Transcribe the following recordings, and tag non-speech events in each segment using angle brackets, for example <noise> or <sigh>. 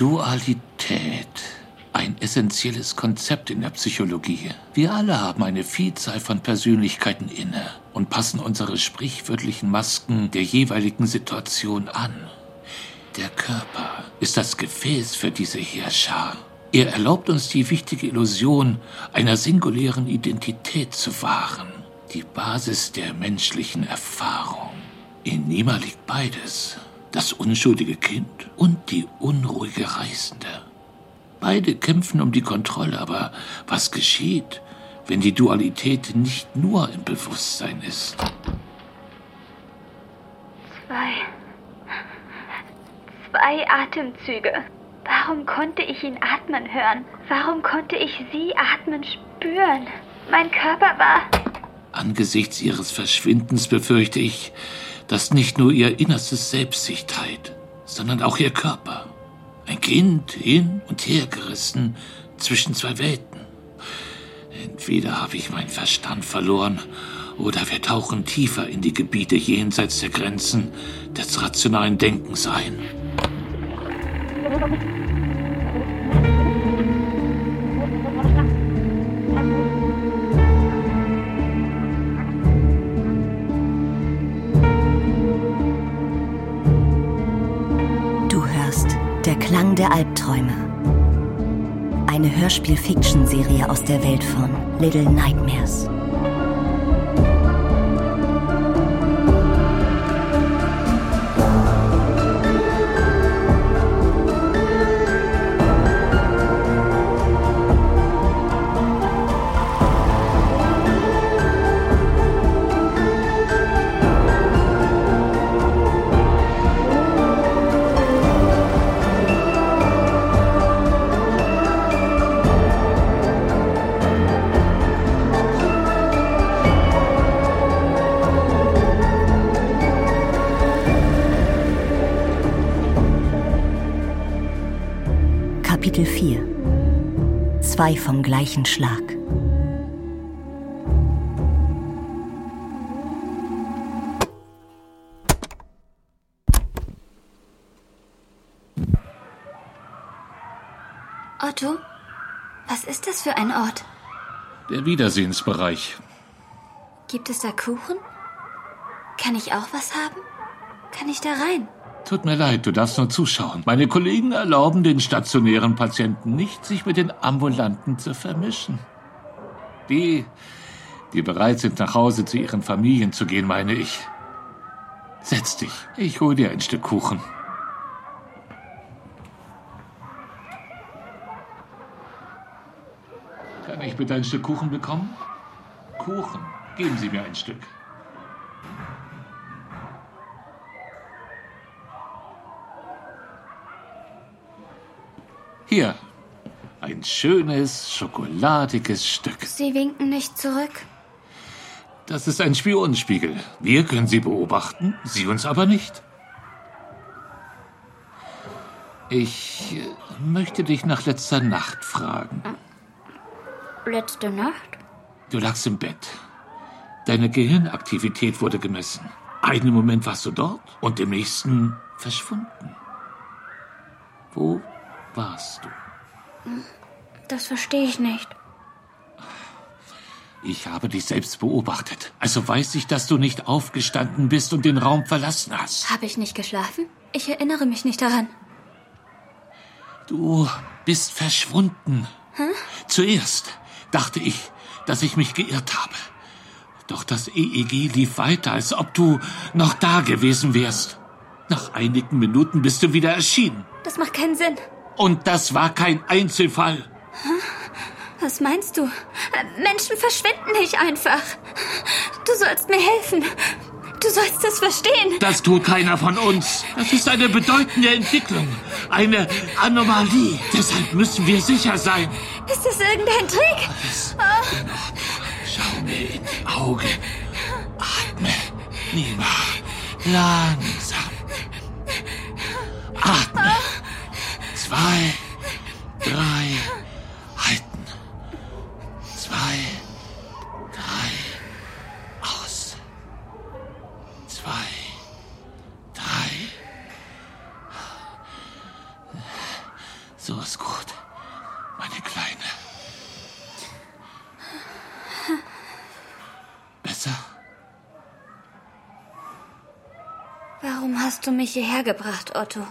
Dualität. Ein essentielles Konzept in der Psychologie. Wir alle haben eine Vielzahl von Persönlichkeiten inne und passen unsere sprichwörtlichen Masken der jeweiligen Situation an. Der Körper ist das Gefäß für diese Heerschar. Er erlaubt uns die wichtige Illusion einer singulären Identität zu wahren, die Basis der menschlichen Erfahrung. In Nima liegt beides, das unschuldige Kind und die unruhige Reisende. Beide kämpfen um die Kontrolle, aber was geschieht, wenn die Dualität nicht nur im Bewusstsein ist? Zwei. Zwei Atemzüge. Warum konnte ich ihn atmen hören? Warum konnte ich sie atmen spüren? Mein Körper war. Angesichts ihres Verschwindens befürchte ich, dass nicht nur ihr innerstes Selbst sich teilt, sondern auch ihr Körper. Ein Kind hin und her gerissen zwischen zwei Welten. Entweder habe ich meinen Verstand verloren oder wir tauchen tiefer in die Gebiete jenseits der Grenzen des rationalen Denkens ein. Klang der Albträume. Eine Hörspiel-Fiction-Serie aus der Welt von Little Nightmares. Zwei vom gleichen Schlag Otto, was ist das für ein Ort? Der Wiedersehensbereich. Gibt es da Kuchen? Kann ich auch was haben? Kann ich da rein? Tut mir leid, du darfst nur zuschauen. Meine Kollegen erlauben den stationären Patienten nicht, sich mit den ambulanten zu vermischen. Die, die bereit sind, nach Hause zu ihren Familien zu gehen, meine ich. Setz dich, ich hol dir ein Stück Kuchen. Kann ich bitte ein Stück Kuchen bekommen? Kuchen, geben Sie mir ein Stück. Hier, ein schönes, schokoladiges Stück. Sie winken nicht zurück. Das ist ein Spionenspiegel. Wir können Sie beobachten, Sie uns aber nicht. Ich äh, möchte dich nach letzter Nacht fragen. Letzte Nacht? Du lagst im Bett. Deine Gehirnaktivität wurde gemessen. Einen Moment warst du dort und im nächsten verschwunden. Wo warst du? Das verstehe ich nicht. Ich habe dich selbst beobachtet. Also weiß ich, dass du nicht aufgestanden bist und den Raum verlassen hast. Habe ich nicht geschlafen? Ich erinnere mich nicht daran. Du bist verschwunden. Hm? Zuerst dachte ich, dass ich mich geirrt habe. Doch das EEG lief weiter, als ob du noch da gewesen wärst. Nach einigen Minuten bist du wieder erschienen. Das macht keinen Sinn. Und das war kein Einzelfall. Was meinst du? Menschen verschwinden nicht einfach. Du sollst mir helfen. Du sollst das verstehen. Das tut keiner von uns. Das ist eine bedeutende Entwicklung. Eine Anomalie. Deshalb müssen wir sicher sein. Ist das irgendein Trick? Alles Ordnung. Schau mir in die Augen. Atme. Nima. Langsam. Atme. Zwei, drei, halten. Zwei, drei, aus. Zwei, drei. So ist gut, meine Kleine. Besser? Warum hast du mich hierher gebracht, Otto?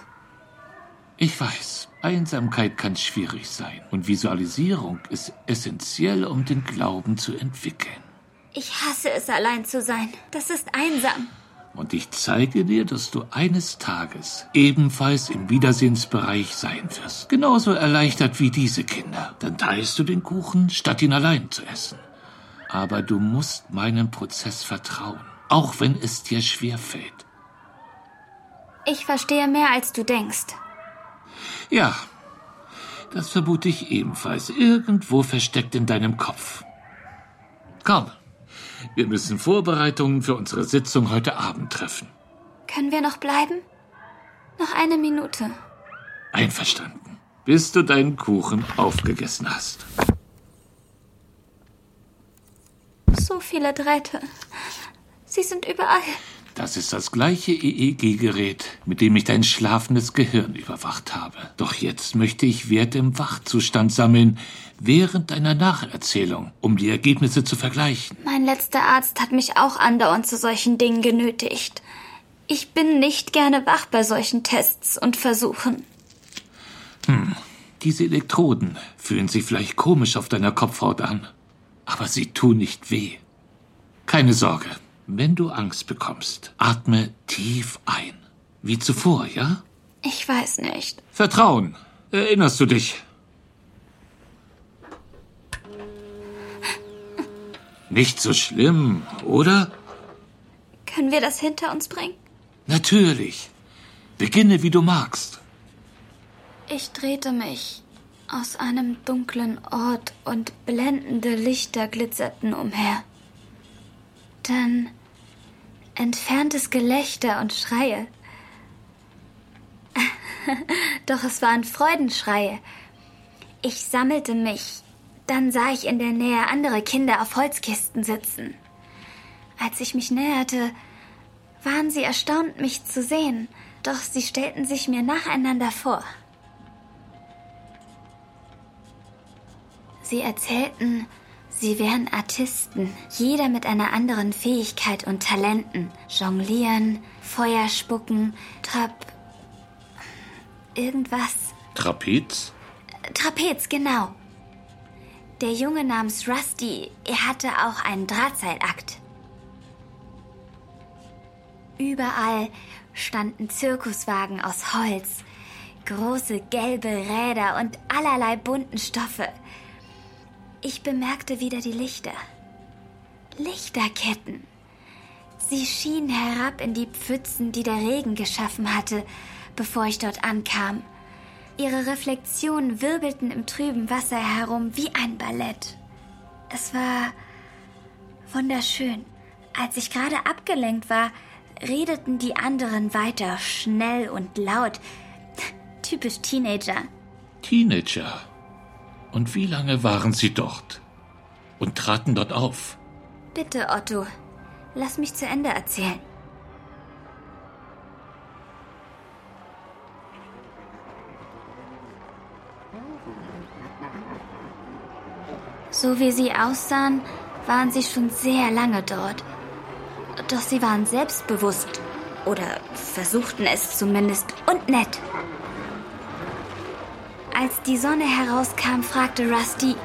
Ich weiß, Einsamkeit kann schwierig sein und Visualisierung ist essentiell, um den Glauben zu entwickeln. Ich hasse es, allein zu sein. Das ist einsam. Und ich zeige dir, dass du eines Tages ebenfalls im Wiedersehensbereich sein wirst. Genauso erleichtert wie diese Kinder. Dann teilst du den Kuchen, statt ihn allein zu essen. Aber du musst meinem Prozess vertrauen, auch wenn es dir schwer fällt. Ich verstehe mehr, als du denkst. Ja, das vermute ich ebenfalls irgendwo versteckt in deinem Kopf. Komm, wir müssen Vorbereitungen für unsere Sitzung heute Abend treffen. Können wir noch bleiben? Noch eine Minute. Einverstanden. Bis du deinen Kuchen aufgegessen hast. So viele Drähte. Sie sind überall. Das ist das gleiche EEG-Gerät, mit dem ich dein schlafendes Gehirn überwacht habe. Doch jetzt möchte ich Werte im Wachzustand sammeln, während deiner Nacherzählung, um die Ergebnisse zu vergleichen. Mein letzter Arzt hat mich auch andauernd zu solchen Dingen genötigt. Ich bin nicht gerne wach bei solchen Tests und Versuchen. Hm, diese Elektroden fühlen sich vielleicht komisch auf deiner Kopfhaut an, aber sie tun nicht weh. Keine Sorge, wenn du Angst bekommst, atme tief ein. Wie zuvor, ja? Ich weiß nicht. Vertrauen. Erinnerst du dich? Nicht so schlimm, oder? Können wir das hinter uns bringen? Natürlich. Beginne, wie du magst. Ich drehte mich aus einem dunklen Ort und blendende Lichter glitzerten umher. Dann entferntes Gelächter und Schreie. <laughs> Doch es waren Freudenschreie. Ich sammelte mich. Dann sah ich in der Nähe andere Kinder auf Holzkisten sitzen. Als ich mich näherte, waren sie erstaunt, mich zu sehen, doch sie stellten sich mir nacheinander vor. Sie erzählten, Sie wären Artisten, jeder mit einer anderen Fähigkeit und Talenten. Jonglieren, Feuer spucken, Trap. irgendwas. Trapez? Trapez, genau. Der Junge namens Rusty, er hatte auch einen Drahtseilakt. Überall standen Zirkuswagen aus Holz, große gelbe Räder und allerlei bunten Stoffe. Ich bemerkte wieder die Lichter. Lichterketten. Sie schienen herab in die Pfützen, die der Regen geschaffen hatte, bevor ich dort ankam. Ihre Reflexionen wirbelten im trüben Wasser herum wie ein Ballett. Es war wunderschön. Als ich gerade abgelenkt war, redeten die anderen weiter, schnell und laut. <laughs> Typisch Teenager. Teenager? Und wie lange waren Sie dort? Und traten dort auf? Bitte, Otto, lass mich zu Ende erzählen. So wie sie aussahen, waren sie schon sehr lange dort. Doch sie waren selbstbewusst. Oder versuchten es zumindest und nett. Als die Sonne herauskam, fragte Rusty,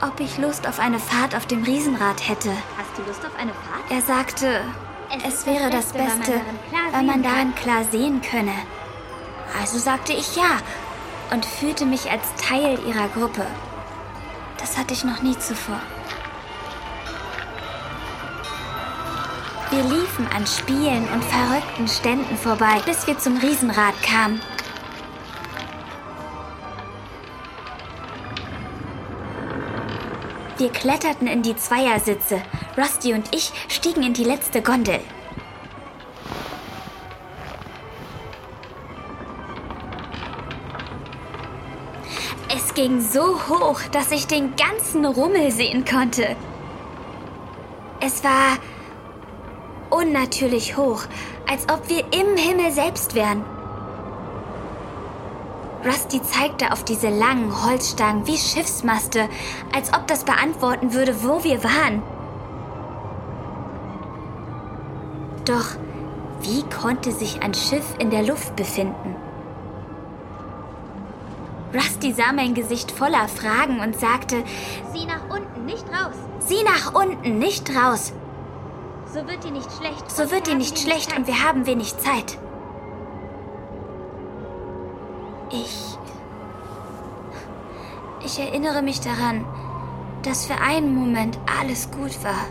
ob ich Lust auf eine Fahrt auf dem Riesenrad hätte. Hast du Lust auf eine Fahrt? Er sagte, es, es wäre das Beste, weil man darin klar sehen könne. Also sagte ich ja und fühlte mich als Teil ihrer Gruppe. Das hatte ich noch nie zuvor. Wir liefen an Spielen und verrückten Ständen vorbei, bis wir zum Riesenrad kamen. Wir kletterten in die Zweiersitze. Rusty und ich stiegen in die letzte Gondel. Es ging so hoch, dass ich den ganzen Rummel sehen konnte. Es war unnatürlich hoch, als ob wir im Himmel selbst wären. Rusty zeigte auf diese langen Holzstangen wie Schiffsmaste, als ob das beantworten würde, wo wir waren. Doch Wie konnte sich ein Schiff in der Luft befinden? Rusty sah mein Gesicht voller Fragen und sagte, Sieh nach unten, nicht raus. Sieh nach unten, nicht raus. So wird dir nicht schlecht. So wird dir nicht schlecht und wir haben wenig Zeit. Ich erinnere mich daran, dass für einen Moment alles gut war.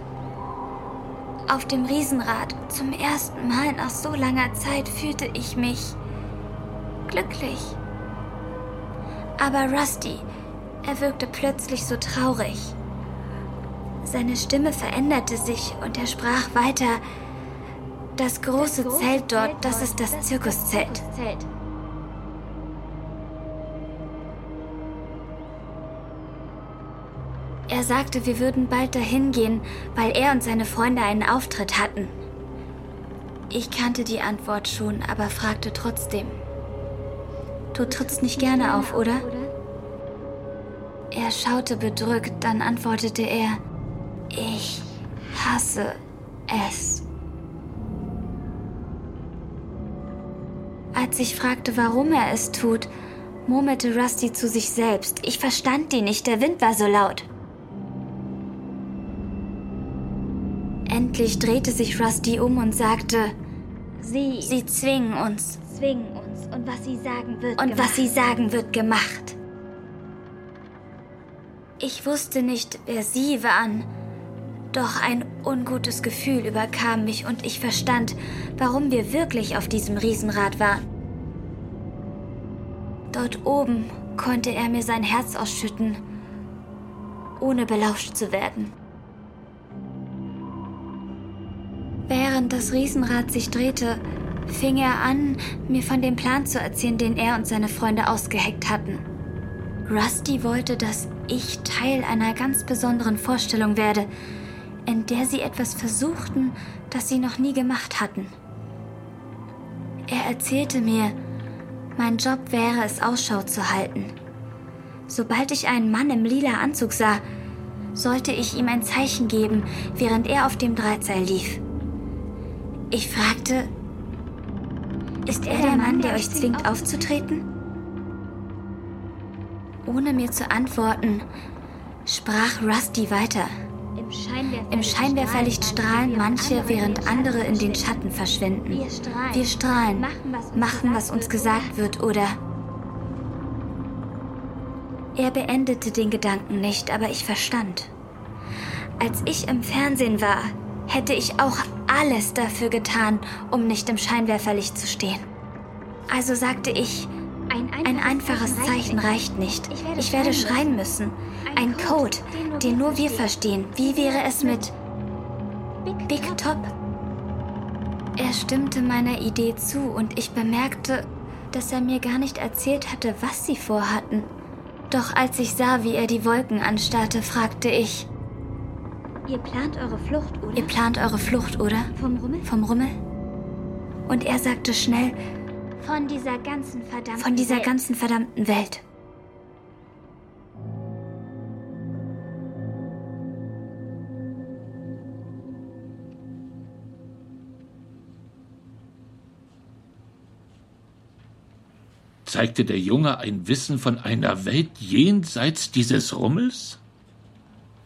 Auf dem Riesenrad zum ersten Mal nach so langer Zeit fühlte ich mich glücklich. Aber Rusty, er wirkte plötzlich so traurig. Seine Stimme veränderte sich und er sprach weiter. Das große, das große Zelt dort, das ist das, das Zirkuszelt. Zirkuszelt. Er sagte, wir würden bald dahin gehen, weil er und seine Freunde einen Auftritt hatten. Ich kannte die Antwort schon, aber fragte trotzdem. Du trittst nicht gerne auf, oder? Er schaute bedrückt, dann antwortete er, ich hasse es. Als ich fragte, warum er es tut, murmelte Rusty zu sich selbst. Ich verstand ihn nicht, der Wind war so laut. Endlich drehte sich Rusty um und sagte, Sie, Sie zwingen uns. Zwingen uns. Und was Sie sagen wird Und gemacht. was Sie sagen wird gemacht. Ich wusste nicht, wer Sie waren. Doch ein ungutes Gefühl überkam mich und ich verstand, warum wir wirklich auf diesem Riesenrad waren. Dort oben konnte er mir sein Herz ausschütten, ohne belauscht zu werden. Während das Riesenrad sich drehte, fing er an, mir von dem Plan zu erzählen, den er und seine Freunde ausgeheckt hatten. Rusty wollte, dass ich Teil einer ganz besonderen Vorstellung werde, in der sie etwas versuchten, das sie noch nie gemacht hatten. Er erzählte mir, mein Job wäre es, Ausschau zu halten. Sobald ich einen Mann im lila Anzug sah, sollte ich ihm ein Zeichen geben, während er auf dem Drahtseil lief. Ich fragte, ist er der Mann, der euch zwingt aufzutreten? Ohne mir zu antworten, sprach Rusty weiter. Im Scheinwerferlicht, strahlen manche, während andere in den Schatten verschwinden. Wir strahlen, machen, was uns, gesagt wird, oder? Er beendete den Gedanken nicht, aber ich verstand. Als ich im Fernsehen war, hätte ich auch alles dafür getan, um nicht im Scheinwerferlicht zu stehen. Also sagte ich, Ein einfaches, ein einfaches Zeichen reicht nicht. Ich werde schreien müssen. Ein Code, den nur wir verstehen. Wie wäre es mit Big Top? Er stimmte meiner Idee zu und ich bemerkte, dass er mir gar nicht erzählt hatte, was sie vorhatten. Doch als ich sah, wie er die Wolken anstarrte, fragte ich, Ihr plant eure Flucht, oder? ihr plant eure Flucht, oder? Vom Rummel? Vom Rummel? Und er sagte schnell, Von dieser ganzen verdammten von dieser Welt. ganzen verdammten Welt. Zeigte der Junge ein Wissen von einer Welt jenseits dieses Rummels?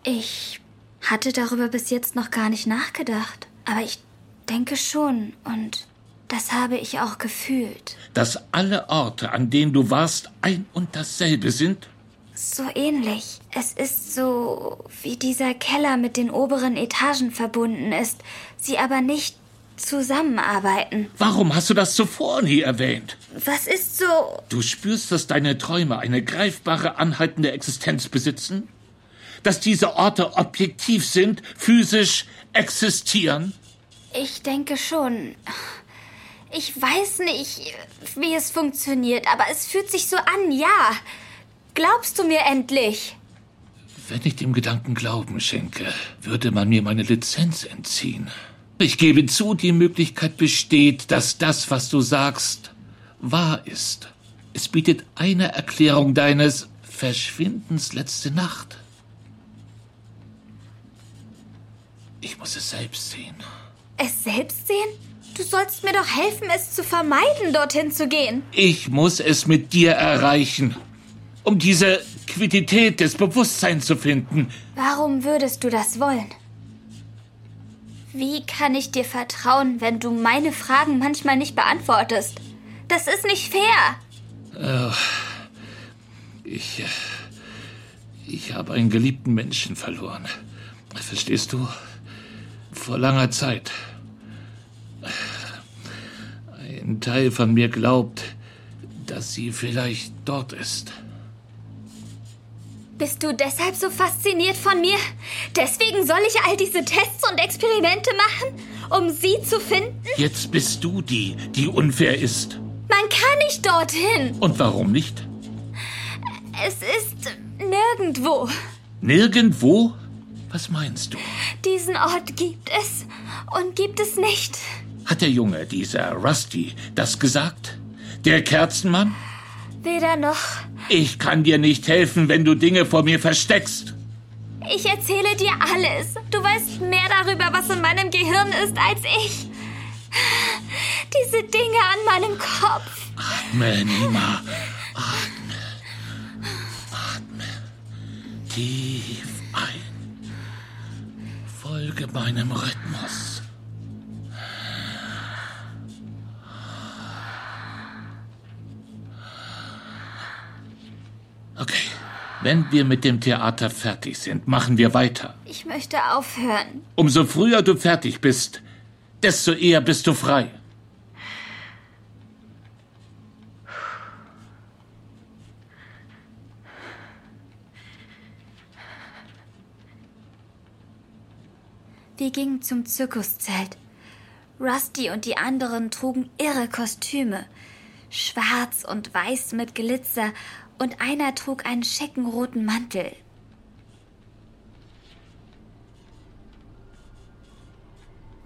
Ich hatte darüber bis jetzt noch gar nicht nachgedacht. Aber ich denke schon. Und das habe ich auch gefühlt. Dass alle Orte, an denen du warst, ein und dasselbe sind? So ähnlich. Es ist so, wie dieser Keller mit den oberen Etagen verbunden ist, sie aber nicht zusammenarbeiten. Warum hast du das zuvor nie erwähnt? Was ist so. Du spürst, dass deine Träume eine greifbare, anhaltende Existenz besitzen? Dass diese Orte objektiv sind, physisch existieren? Ich denke schon. Ich weiß nicht, wie es funktioniert, aber es fühlt sich so an, ja. Glaubst du mir endlich? Wenn ich dem Gedanken Glauben schenke, würde man mir meine Lizenz entziehen. Ich gebe zu, die Möglichkeit besteht, dass das, was du sagst, wahr ist. Es bietet eine Erklärung deines Verschwindens letzte Nacht. Ich muss es selbst sehen. Es selbst sehen? Du sollst mir doch helfen, es zu vermeiden, dorthin zu gehen. Ich muss es mit dir erreichen, um diese Quiddität des Bewusstseins zu finden. Warum würdest du das wollen? Wie kann ich dir vertrauen, wenn du meine Fragen manchmal nicht beantwortest? Das ist nicht fair. Ich. äh, Ich habe einen geliebten Menschen verloren. Verstehst du? Vor langer Zeit. Ein Teil von mir glaubt, dass sie vielleicht dort ist. Bist du deshalb so fasziniert von mir? Deswegen soll ich all diese Tests und Experimente machen, um sie zu finden? Jetzt bist du die, die unfair ist. Man kann nicht dorthin. Und warum nicht? Es ist nirgendwo. Nirgendwo? Was meinst du? Diesen Ort gibt es und gibt es nicht. Hat der Junge, dieser Rusty, das gesagt? Der Kerzenmann? Weder noch. Ich kann dir nicht helfen, wenn du Dinge vor mir versteckst. Ich erzähle dir alles. Du weißt mehr darüber, was in meinem Gehirn ist, als ich. Diese Dinge an meinem Kopf. Atme, Nima. Atme. Atme. Tief ein. Folge meinem Rhythmus. Okay. Wenn wir mit dem Theater fertig sind, machen wir weiter. Ich möchte aufhören. Umso früher du fertig bist, desto eher bist du frei. Wir gingen zum Zirkuszelt. Rusty und die anderen trugen irre Kostüme. Schwarz und weiß mit Glitzer und einer trug einen schicken roten Mantel.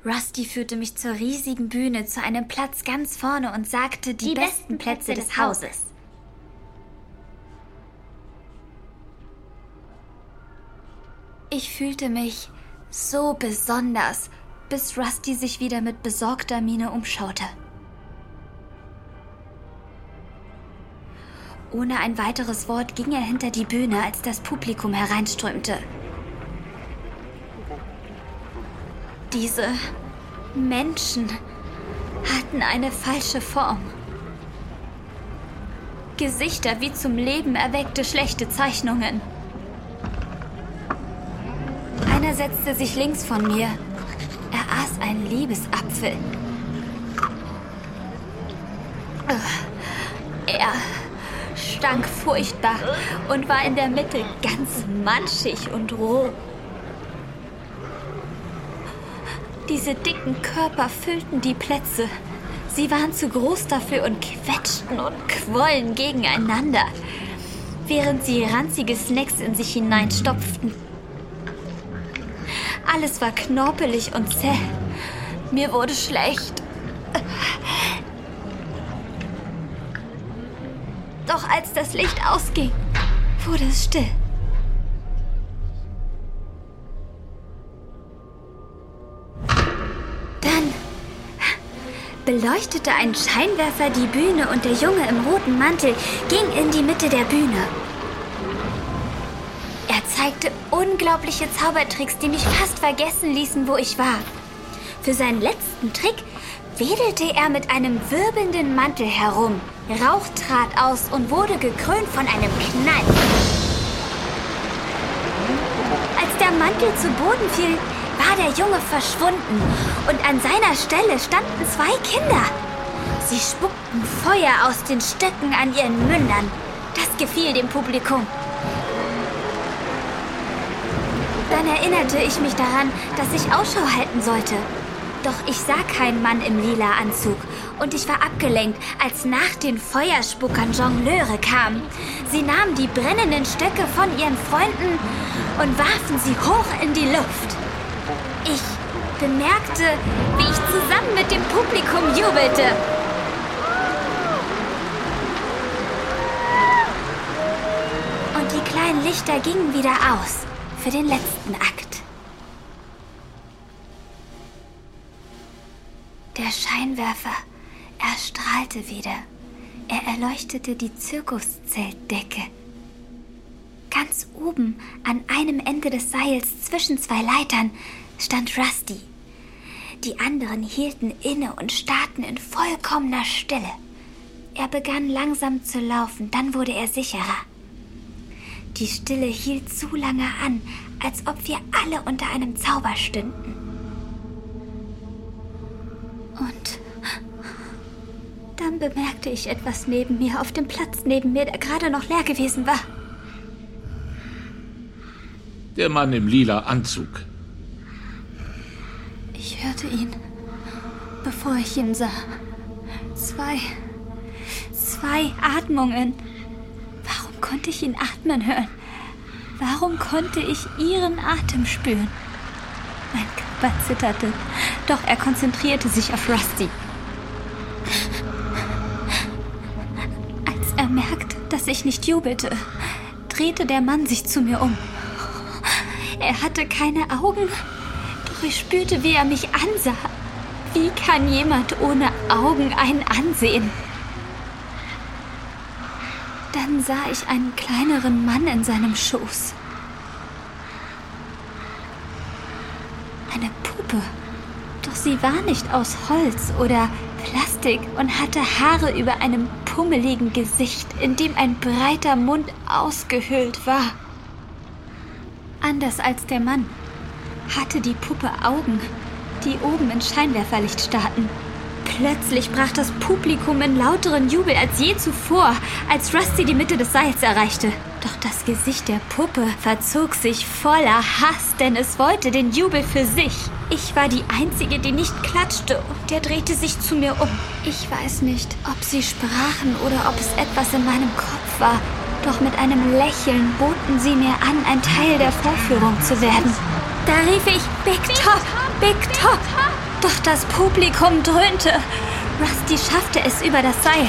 Rusty führte mich zur riesigen Bühne zu einem Platz ganz vorne und sagte die, Die besten Plätze des Hauses. Ich fühlte mich so besonders, bis Rusty sich wieder mit besorgter Miene umschaute. Ohne ein weiteres Wort ging er hinter die Bühne, als das Publikum hereinströmte. Diese Menschen hatten eine falsche Form. Gesichter wie zum Leben erweckte schlechte Zeichnungen. Einer setzte sich links von mir. Er aß einen Liebesapfel. Er stank furchtbar und war in der Mitte ganz matschig und roh. Diese dicken Körper füllten die Plätze. Sie waren zu groß dafür und quetschten und quollen gegeneinander, während sie ranzige Snacks in sich hineinstopften. Alles war knorpelig und zäh. Mir wurde schlecht. Doch als das Licht ausging, wurde es still. Dann beleuchtete ein Scheinwerfer die Bühne und der Junge im roten Mantel ging in die Mitte der Bühne. Er zeigte unglaubliche Zaubertricks, die mich fast vergessen ließen, wo ich war. Für seinen letzten Trick wedelte er mit einem wirbelnden Mantel herum. Rauch trat aus und wurde gekrönt von einem Knall. Als der Mantel zu Boden fiel, war der Junge verschwunden und an seiner Stelle standen zwei Kinder. Sie spuckten Feuer aus den Stöcken an ihren Mündern. Das gefiel dem Publikum. Dann erinnerte ich mich daran, dass ich Ausschau halten sollte. Doch ich sah keinen Mann im lila Anzug und ich war abgelenkt, als nach den Feuerspuckern Jongleure kamen. Sie nahmen die brennenden Stöcke von ihren Freunden und warfen sie hoch in die Luft. Ich bemerkte, wie ich zusammen mit dem Publikum jubelte. Und die kleinen Lichter gingen wieder aus für den letzten Akt. Der Scheinwerfer, er strahlte wieder. Er erleuchtete die Zirkuszeltdecke. Ganz oben, an einem Ende des Seils zwischen zwei Leitern, stand Rusty. Die anderen hielten inne und starrten in vollkommener Stille. Er begann langsam zu laufen, dann wurde er sicherer. Die Stille hielt so lange an, als ob wir alle unter einem Zauber stünden. Und dann bemerkte ich etwas neben mir, auf dem Platz neben mir, der gerade noch leer gewesen war. Der Mann im lila Anzug. Ich hörte ihn, bevor ich ihn sah. Zwei, zwei Atmungen. Konnte ich ihn atmen hören? Warum konnte ich ihren Atem spüren? Mein Körper zitterte, doch er konzentrierte sich auf Rusty. Als er merkte, dass ich nicht jubelte, drehte der Mann sich zu mir um. Er hatte keine Augen, doch ich spürte, wie er mich ansah. Wie kann jemand ohne Augen einen ansehen? Sah ich einen kleineren Mann in seinem Schoß. Eine Puppe. Doch sie war nicht aus Holz oder Plastik und hatte Haare über einem pummeligen Gesicht, in dem ein breiter Mund ausgehöhlt war. Anders als der Mann hatte die Puppe Augen, die oben ins Scheinwerferlicht starrten. Plötzlich brach das Publikum in lauteren Jubel als je zuvor, als Rusty die Mitte des Seils erreichte. Doch das Gesicht der Puppe verzog sich voller Hass, denn es wollte den Jubel für sich. Ich war die Einzige, die nicht klatschte, und der drehte sich zu mir um. Ich weiß nicht, ob sie sprachen oder ob es etwas in meinem Kopf war, doch mit einem Lächeln boten sie mir an, ein Teil der Vorführung zu werden. Da rief ich Big Top, Big Top. Doch das Publikum dröhnte. Rusty schaffte es über das Seil.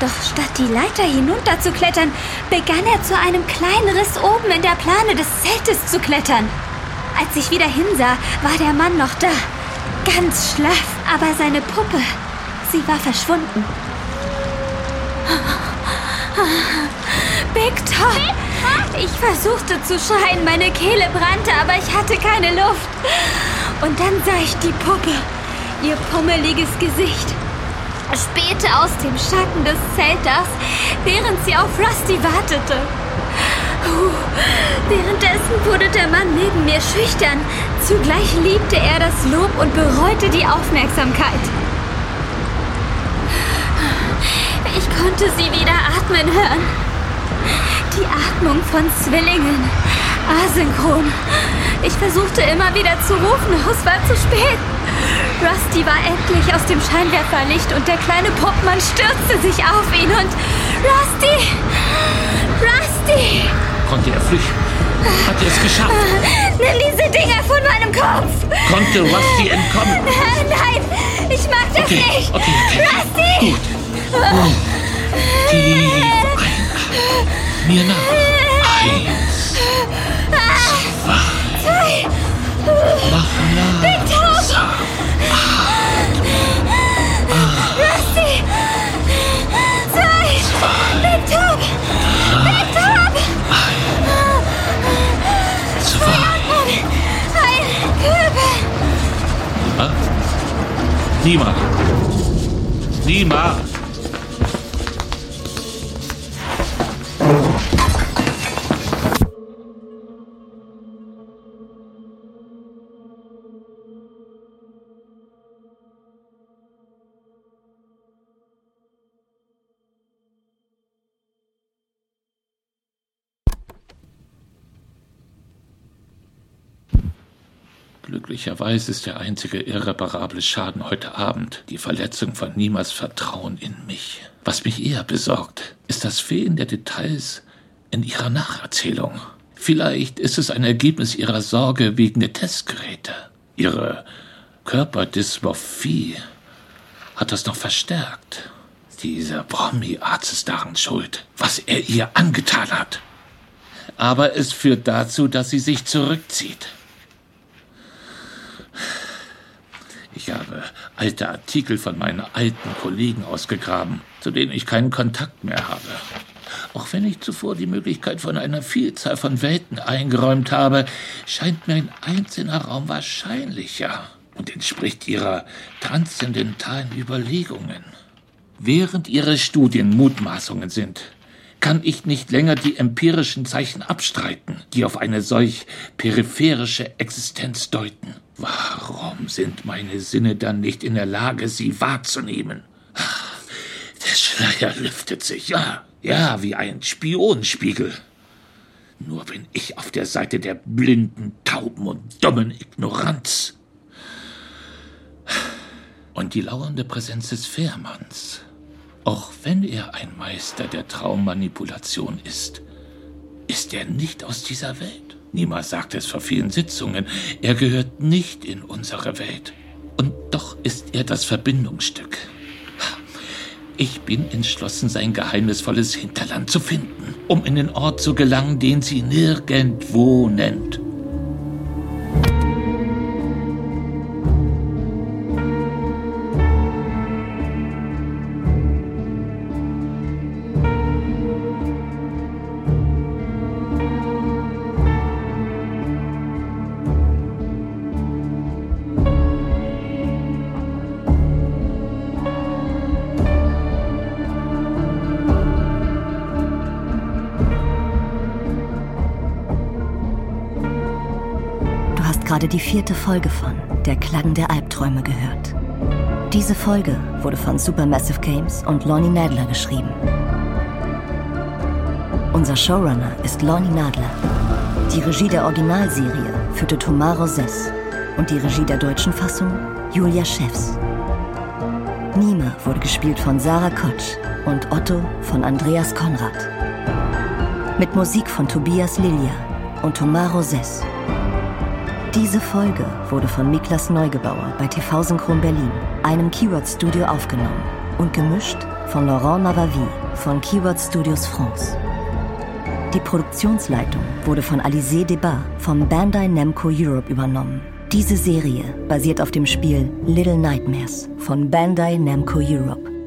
Doch statt die Leiter hinunter zu klettern, begann er zu einem kleinen Riss oben in der Plane des Zeltes zu klettern. Als ich wieder hinsah, war der Mann noch da. Ganz schlaff, aber seine Puppe, sie war verschwunden. Big Top! Ich versuchte zu schreien, meine Kehle brannte, aber ich hatte keine Luft. Und dann sah ich die Puppe, ihr pummeliges Gesicht, spähte aus dem Schatten des Zeltdachs, während sie auf Rusty wartete. Puh. Währenddessen wurde der Mann neben mir schüchtern. Zugleich liebte er das Lob und bereute die Aufmerksamkeit. Ich konnte sie wieder atmen hören. Die Atmung von Zwillingen. Asynchron. Ich versuchte immer wieder zu rufen, doch es war zu spät. Rusty war endlich aus dem Scheinwerferlicht und der kleine Puppmann stürzte sich auf ihn und Rusty! Rusty! Konnte er flüchten? Hat er es geschafft? Nimm diese Dinger von meinem Kopf! Konnte Rusty entkommen? Nein, ich mag das Okay, nicht! okay, okay. Rusty! Gut. Oh. Tief einatmen. 捏娜，哎，哎，拉哈拉，啊，啊，拉西，贝托，贝托，斯法，哎，克贝，啊，尼玛，尼玛。Glücklicherweise ist der einzige irreparable Schaden heute Abend die Verletzung von Nimas Vertrauen in mich. Was mich eher besorgt, ist das Fehlen der Details in ihrer Nacherzählung. Vielleicht ist es ein Ergebnis ihrer Sorge wegen der Testgeräte. Ihre Körperdysmorphie hat das noch verstärkt. Dieser Promi-Arzt ist daran schuld, was er ihr angetan hat. Aber es führt dazu, dass sie sich zurückzieht. Ich habe alte Artikel von meinen alten Kollegen ausgegraben, zu denen ich keinen Kontakt mehr habe. Auch wenn ich zuvor die Möglichkeit von einer Vielzahl von Welten eingeräumt habe, scheint mir ein einzelner Raum wahrscheinlicher und entspricht ihrer transzendentalen Überlegungen. Während ihre Studien Mutmaßungen sind, kann ich nicht länger die empirischen Zeichen abstreiten, die auf eine solch peripherische Existenz deuten. Warum sind meine Sinne dann nicht in der Lage, sie wahrzunehmen? Der Schleier lüftet sich, ja, ja, wie ein Spionspiegel. Nur bin ich auf der Seite der blinden, tauben und dummen Ignoranz. Und die lauernde Präsenz des Fährmanns auch wenn er ein Meister der Traummanipulation ist, ist er nicht aus dieser Welt. Niemals sagt es vor vielen Sitzungen, er gehört nicht in unsere Welt. Und doch ist er das Verbindungsstück. Ich bin entschlossen, sein geheimnisvolles Hinterland zu finden, um in den Ort zu gelangen, den sie nirgendwo nennt. Die vierte Folge von Der Klang der Albträume gehört. Diese Folge wurde von Supermassive Games und Lonnie Nadler geschrieben. Unser Showrunner ist Lonnie Nadler. Die Regie der Originalserie führte Thomas Rosès und die Regie der deutschen Fassung Julia Schäfs. Nima wurde gespielt von Sarah Kotsch und Otto von Andreas Konrad. Mit Musik von Tobias Lilia und Thomas Rosès. Diese Folge wurde von Miklas Neugebauer bei TV Synchron Berlin, einem Keyword Studio aufgenommen und gemischt von Laurent Navavi von Keyword Studios France. Die Produktionsleitung wurde von Alizé Debat vom Bandai Namco Europe übernommen. Diese Serie basiert auf dem Spiel Little Nightmares von Bandai Namco Europe.